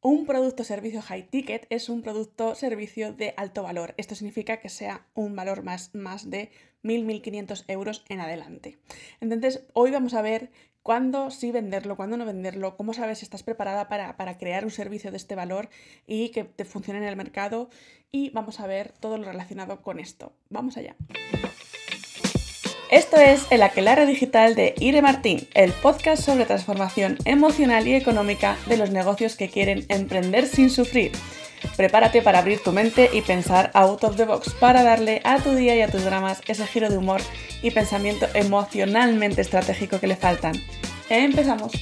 Un producto servicio high ticket es un producto servicio de alto valor. Esto significa que sea un valor más, más de 1.000, 1.500 euros en adelante. Entonces, hoy vamos a ver cuándo sí venderlo, cuándo no venderlo, cómo sabes si estás preparada para, para, crear un servicio de este valor y que te funcione en el mercado. Y vamos a ver todo lo relacionado con esto. Vamos allá. Esto es El Aquelarre Digital de Ire Martín, el podcast sobre transformación emocional y económica de los negocios que quieren emprender sin sufrir. Prepárate para abrir tu mente y pensar out of the box para darle a tu día y a tus dramas ese giro de humor y pensamiento emocionalmente estratégico que le faltan. ¡Empezamos!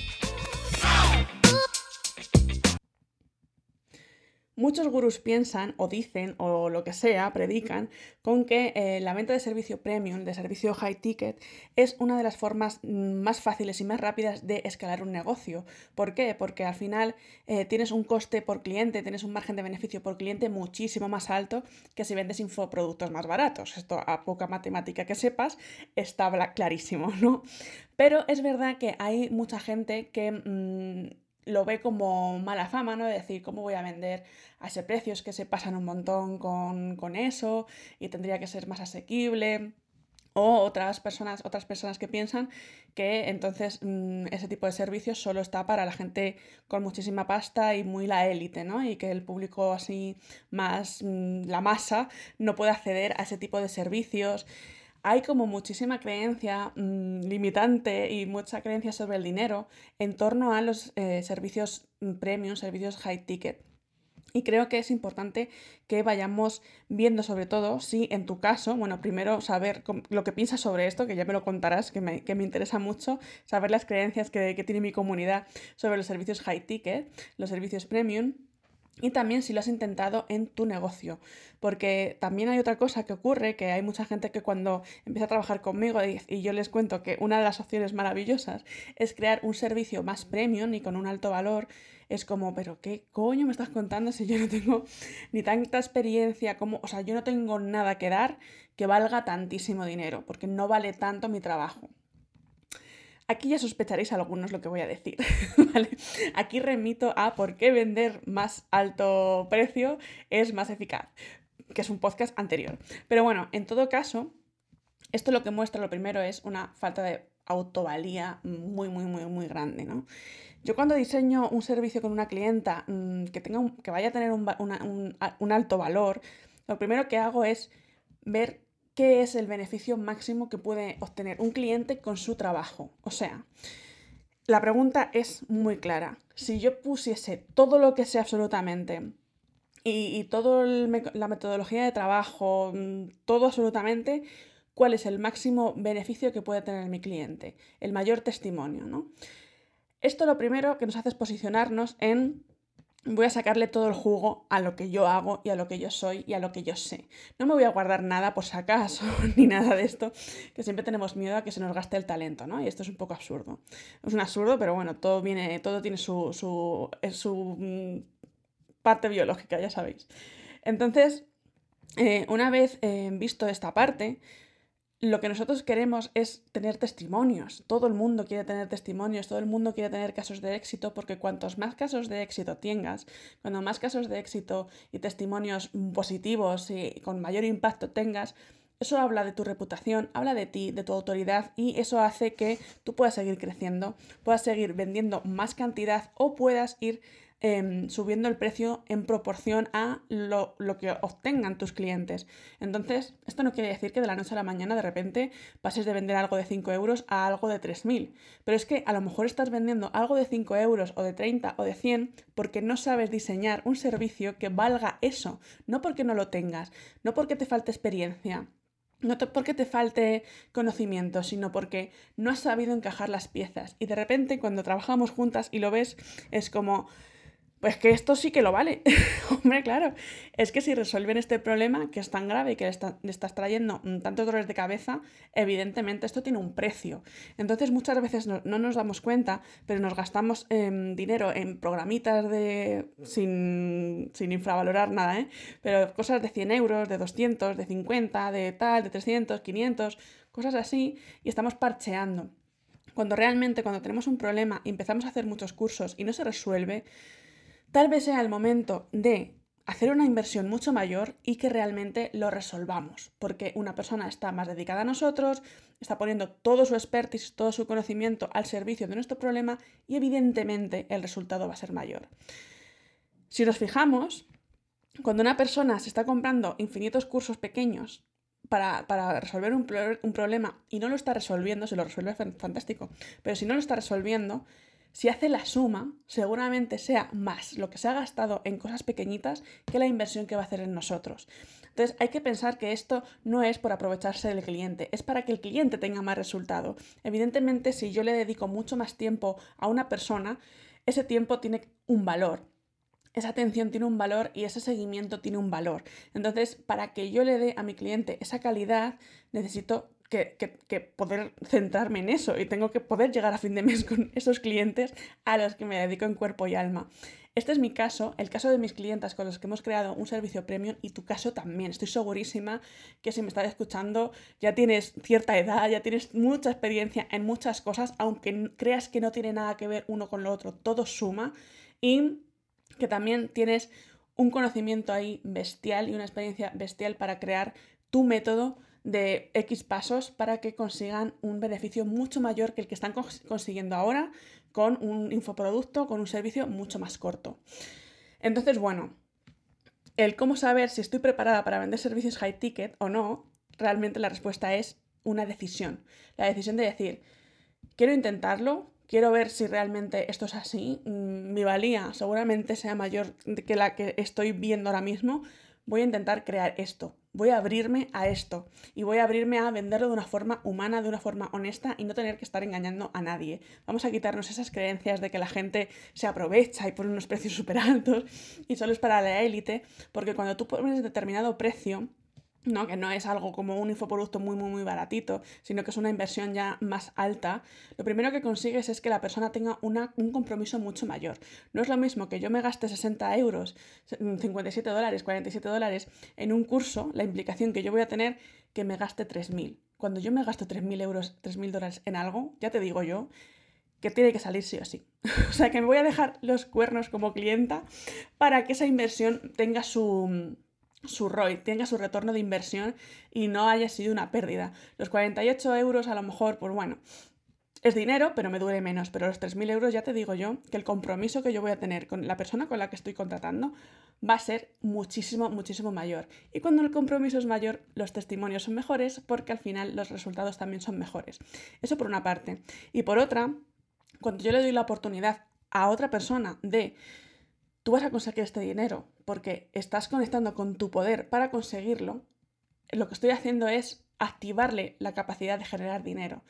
Muchos gurús piensan o dicen o lo que sea, predican con que eh, la venta de servicio premium, de servicio high ticket, es una de las formas mm, más fáciles y más rápidas de escalar un negocio. ¿Por qué? Porque al final eh, tienes un coste por cliente, tienes un margen de beneficio por cliente muchísimo más alto que si vendes infoproductos más baratos. Esto a poca matemática que sepas está clarísimo, ¿no? Pero es verdad que hay mucha gente que... Mm, lo ve como mala fama, ¿no? De decir, ¿cómo voy a vender a ese precio? Es que se pasan un montón con, eso y tendría que ser más asequible. O otras personas, otras personas que piensan que entonces mm, ese tipo de servicios solo está para la gente con muchísima pasta y muy la élite, ¿no? Y que el público así más, mm, la masa, no puede acceder a ese tipo de servicios hay como muchísima creencia mm, limitante y mucha creencia sobre el dinero en torno a los eh, servicios mm, premium, servicios high ticket. Y creo que es importante que vayamos viendo sobre todo si en tu caso, bueno, primero saber lo que piensas sobre esto, que ya me lo contarás, que me, interesa mucho, saber las creencias que, que tiene mi comunidad sobre los servicios high ticket, los servicios premium, y también si lo has intentado en tu negocio. Porque también hay otra cosa que ocurre, que hay mucha gente que cuando empieza a trabajar conmigo y, yo les cuento que una de las opciones maravillosas es crear un servicio más premium y con un alto valor, es como, pero ¿qué coño me estás contando si yo no tengo ni tanta experiencia como, o sea, yo no tengo nada que dar que valga tantísimo dinero, porque no vale tanto mi trabajo. Aquí ya sospecharéis algunos lo que voy a decir. Aquí remito a por qué vender más alto precio es más eficaz, que es un podcast anterior. Pero bueno, en todo caso, esto lo que muestra lo primero es una falta de autovalía muy, muy, muy, muy grande, ¿no? Yo cuando diseño un servicio con una clienta mm, que, tenga que vaya a tener un alto valor, lo primero que hago es ver qué es el beneficio máximo que puede obtener un cliente con su trabajo. O sea, la pregunta es muy clara. Si yo pusiese todo lo que sé absolutamente y, toda la metodología de trabajo, mm, todo absolutamente, ¿cuál es el máximo beneficio que puede tener mi cliente? El mayor testimonio, ¿no? Esto lo primero que nos hace es posicionarnos en voy a sacarle todo el jugo a lo que yo hago y a lo que yo soy y a lo que yo sé. No me voy a guardar nada por si acaso ni nada de esto, que siempre tenemos miedo a que se nos gaste el talento, ¿no? Y esto es un poco absurdo. Es un absurdo, pero bueno, todo viene, todo tiene su, su, su mm, parte biológica, ya sabéis. Entonces, eh, una vez eh, visto esta parte, lo que nosotros queremos es tener testimonios. Todo el mundo quiere tener testimonios, todo el mundo quiere tener casos de éxito, porque cuantos más casos de éxito tengas, cuando más casos de éxito y testimonios positivos y con mayor impacto tengas, eso habla de tu reputación, habla de ti, de tu autoridad y eso hace que tú puedas seguir creciendo, puedas seguir vendiendo más cantidad o puedas ir Em, subiendo el precio en proporción a lo, que obtengan tus clientes. Entonces, esto no quiere decir que de la noche a la mañana de repente pases de vender algo de 5 euros a algo de 3.000. Pero es que a lo mejor estás vendiendo algo de 5 euros o de 30 o de 100 porque no sabes diseñar un servicio que valga eso. No porque no lo tengas, no porque te falte experiencia, no porque te falte conocimiento, sino porque no has sabido encajar las piezas. Y de repente cuando trabajamos juntas y lo ves, es como, pues que esto sí que lo vale. Hombre, claro. Es que si resuelven este problema, que es tan grave y que le, estás trayendo tantos dolores de cabeza, evidentemente esto tiene un precio. Entonces muchas veces no, nos damos cuenta, pero nos gastamos em, dinero en programitas de. Sin, sin, infravalorar nada, ¿eh? Pero cosas de 100 euros, de 200, de 50, de tal, de 300, 500, cosas así, y estamos parcheando. Cuando realmente, cuando tenemos un problema y empezamos a hacer muchos cursos y no se resuelve, tal vez sea el momento de hacer una inversión mucho mayor y que realmente lo resolvamos, porque una persona está más dedicada a nosotros, está poniendo todo su expertise, todo su conocimiento al servicio de nuestro problema y evidentemente el resultado va a ser mayor. Si nos fijamos, cuando una persona se está comprando infinitos cursos pequeños para, resolver un, un, problema y no lo está resolviendo, se lo resuelve fantástico, pero si no lo está resolviendo, si hace la suma, seguramente sea más lo que se ha gastado en cosas pequeñitas que la inversión que va a hacer en nosotros. Entonces hay que pensar que esto no es por aprovecharse del cliente, es para que el cliente tenga más resultado. Evidentemente, si yo le dedico mucho más tiempo a una persona, ese tiempo tiene un valor esa atención tiene un valor y ese seguimiento tiene un valor. Entonces, para que yo le dé a mi cliente esa calidad, necesito que, poder centrarme en eso y tengo que poder llegar a fin de mes con esos clientes a los que me dedico en cuerpo y alma. Este es mi caso, el caso de mis clientes con los que hemos creado un servicio premium y tu caso también. Estoy segurísima que si me estás escuchando ya tienes cierta edad, ya tienes mucha experiencia en muchas cosas, aunque creas que no tiene nada que ver uno con lo otro, todo suma y que también tienes un conocimiento ahí bestial y una experiencia bestial para crear tu método de X pasos para que consigan un beneficio mucho mayor que el que están consiguiendo ahora con un infoproducto, con un servicio mucho más corto. Entonces, bueno, el cómo saber si estoy preparada para vender servicios high ticket o no, realmente la respuesta es una decisión. La decisión de decir, quiero intentarlo, quiero ver si realmente esto es así, mm, mi valía seguramente sea mayor que la que estoy viendo ahora mismo, voy a intentar crear esto, voy a abrirme a esto y voy a abrirme a venderlo de una forma humana, de una forma honesta y no tener que estar engañando a nadie. Vamos a quitarnos esas creencias de que la gente se aprovecha y pone unos precios súper altos y solo es para la élite, porque cuando tú pones determinado precio, ¿no? que no es algo como un infoproducto muy, muy, muy baratito, sino que es una inversión ya más alta, lo primero que consigues es que la persona tenga un compromiso mucho mayor. No es lo mismo que yo me gaste 60 euros, 57 dólares, 47 dólares en un curso, la implicación que yo voy a tener que me gaste 3.000. Cuando yo me gasto 3.000 euros, 3.000 dólares en algo, ya te digo yo que tiene que salir sí o sí. o sea que me voy a dejar los cuernos como clienta para que esa inversión tenga su su ROI, tenga su retorno de inversión y no haya sido una pérdida. Los 48 euros a lo mejor, pues bueno, es dinero, pero me duele menos. Pero los 3.000 euros ya te digo yo que el compromiso que yo voy a tener con la persona con la que estoy contratando va a ser muchísimo, muchísimo mayor. Y cuando el compromiso es mayor, los testimonios son mejores porque al final los resultados también son mejores. Eso por una parte. Y por otra, cuando yo le doy la oportunidad a otra persona de tú vas a conseguir este dinero porque estás conectando con tu poder para conseguirlo, lo que estoy haciendo es activarle la capacidad de generar dinero.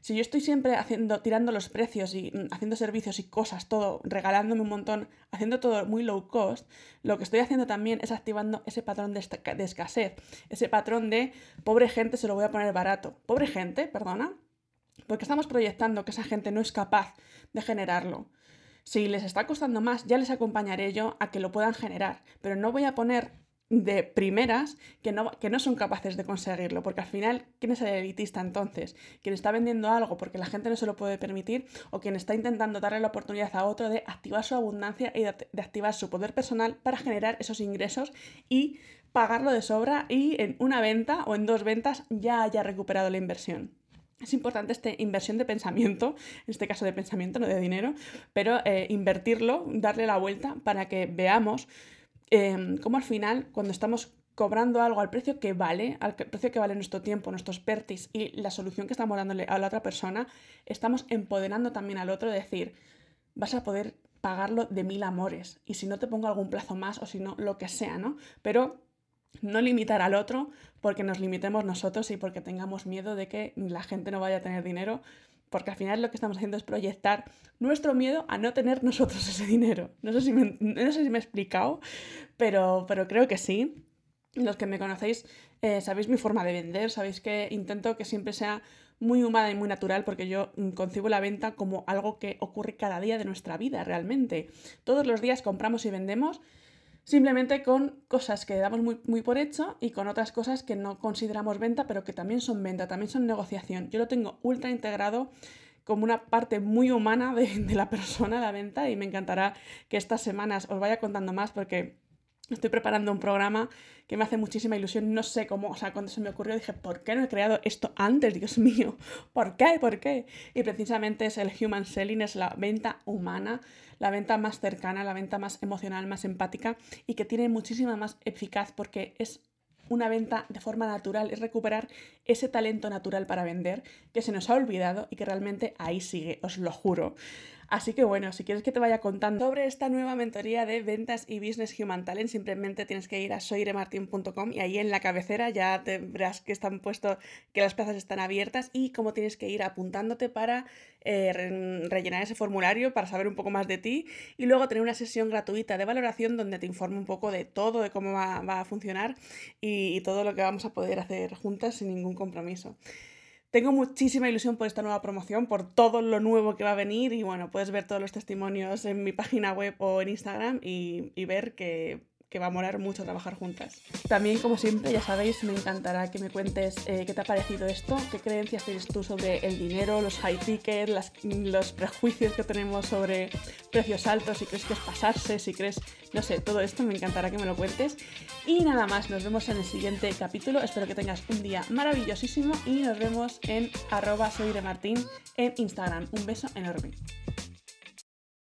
Si yo estoy siempre haciendo, tirando los precios y mm, haciendo servicios y cosas, todo, regalándome un montón, haciendo todo muy low cost, lo que estoy haciendo también es activando ese patrón de, de escasez, ese patrón de pobre gente se lo voy a poner barato. Pobre gente, perdona, porque estamos proyectando que esa gente no es capaz de generarlo. Si les está costando más, ya les acompañaré yo a que lo puedan generar, pero no voy a poner de primeras que no, que no son capaces de conseguirlo, porque al final, ¿quién es el elitista entonces? ¿Quien está vendiendo algo porque la gente no se lo puede permitir o quien está intentando darle la oportunidad a otro de activar su abundancia y de, de activar su poder personal para generar esos ingresos y pagarlo de sobra y en una venta o en dos ventas ya haya recuperado la inversión? Es importante esta inversión de pensamiento, en este caso de pensamiento, no de dinero, pero eh, invertirlo, darle la vuelta para que veamos em, cómo al final, cuando estamos cobrando algo al precio que vale, al precio que vale nuestro tiempo, nuestros expertise y la solución que estamos dándole a la otra persona, estamos empoderando también al otro, decir, vas a poder pagarlo de mil amores y si no te pongo algún plazo más o si no, lo que sea, ¿no? Pero no limitar al otro porque nos limitemos nosotros y porque tengamos miedo de que la gente no vaya a tener dinero, porque al final lo que estamos haciendo es proyectar nuestro miedo a no tener nosotros ese dinero. No sé si me, no sé si me he explicado, pero, pero creo que sí. Los que me conocéis eh, sabéis mi forma de vender, sabéis que intento que siempre sea muy humana y muy natural porque yo mm, concibo la venta como algo que ocurre cada día de nuestra vida realmente. Todos los días compramos y vendemos simplemente con cosas que damos muy, muy, por hecho y con otras cosas que no consideramos venta, pero que también son venta, también son negociación. Yo lo tengo ultra integrado como una parte muy humana de, de la persona la venta y me encantará que estas semanas os vaya contando más porque Estoy preparando un programa que me hace muchísima ilusión. No sé cómo, o sea, cuando se me ocurrió dije, ¿por qué no he creado esto antes? Dios mío, ¿por qué? ¿Por qué? Y precisamente es el human selling, es la venta humana, la venta más cercana, la venta más emocional, más empática y que tiene muchísima más eficaz porque es una venta de forma natural, es recuperar ese talento natural para vender que se nos ha olvidado y que realmente ahí sigue, os lo juro. Así que bueno, si quieres que te vaya contando sobre esta nueva mentoría de ventas y business human talent, simplemente tienes que ir a soiremartin.com y ahí en la cabecera ya verás que están puestos, que las plazas están abiertas y cómo tienes que ir apuntándote para eh, rellenar ese formulario, para saber un poco más de ti y luego tener una sesión gratuita de valoración donde te informe un poco de todo, de cómo va, a funcionar y todo lo que vamos a poder hacer juntas sin ningún compromiso. Tengo muchísima ilusión por esta nueva promoción, por todo lo nuevo que va a venir y bueno, puedes ver todos los testimonios en mi página web o en Instagram y, y ver que que va a molar mucho trabajar juntas. También, como siempre, ya sabéis, me encantará que me cuentes eh, qué te ha parecido esto, qué creencias tienes tú sobre el dinero, los high tickets, los prejuicios que tenemos sobre precios altos, si crees que es pasarse, si crees, no sé, todo esto me encantará que me lo cuentes. Y nada más, nos vemos en el siguiente capítulo. Espero que tengas un día maravillosísimo y nos vemos en arroba de Martín en Instagram. Un beso enorme.